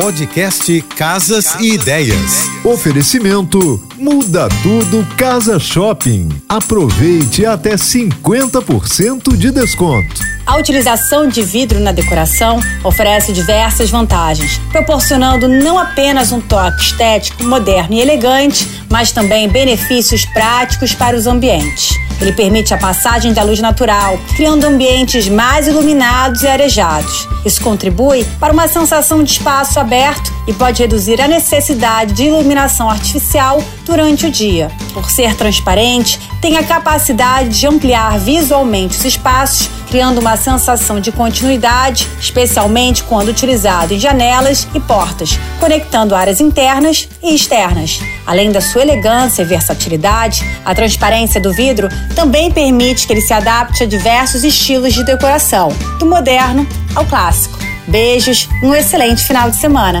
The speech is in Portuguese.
Podcast Casas e Ideias. Oferecimento Muda Tudo Casa Shopping. Aproveite até 50% de desconto. A utilização de vidro na decoração oferece diversas vantagens, proporcionando não apenas um toque estético, moderno e elegante, mas também benefícios práticos para os ambientes. Ele permite a passagem da luz natural, criando ambientes mais iluminados e arejados. Isso contribui para uma sensação de espaço aberto e pode reduzir a necessidade de iluminação artificial durante o dia. Por ser transparente, tem a capacidade de ampliar visualmente os espaços, criando uma sensação de continuidade, especialmente quando utilizado em janelas e portas, conectando áreas internas e externas. Além da sua elegância e versatilidade, a transparência do vidro também permite que ele se adapte a diversos estilos de decoração, do moderno ao clássico. Beijos um excelente final de semana.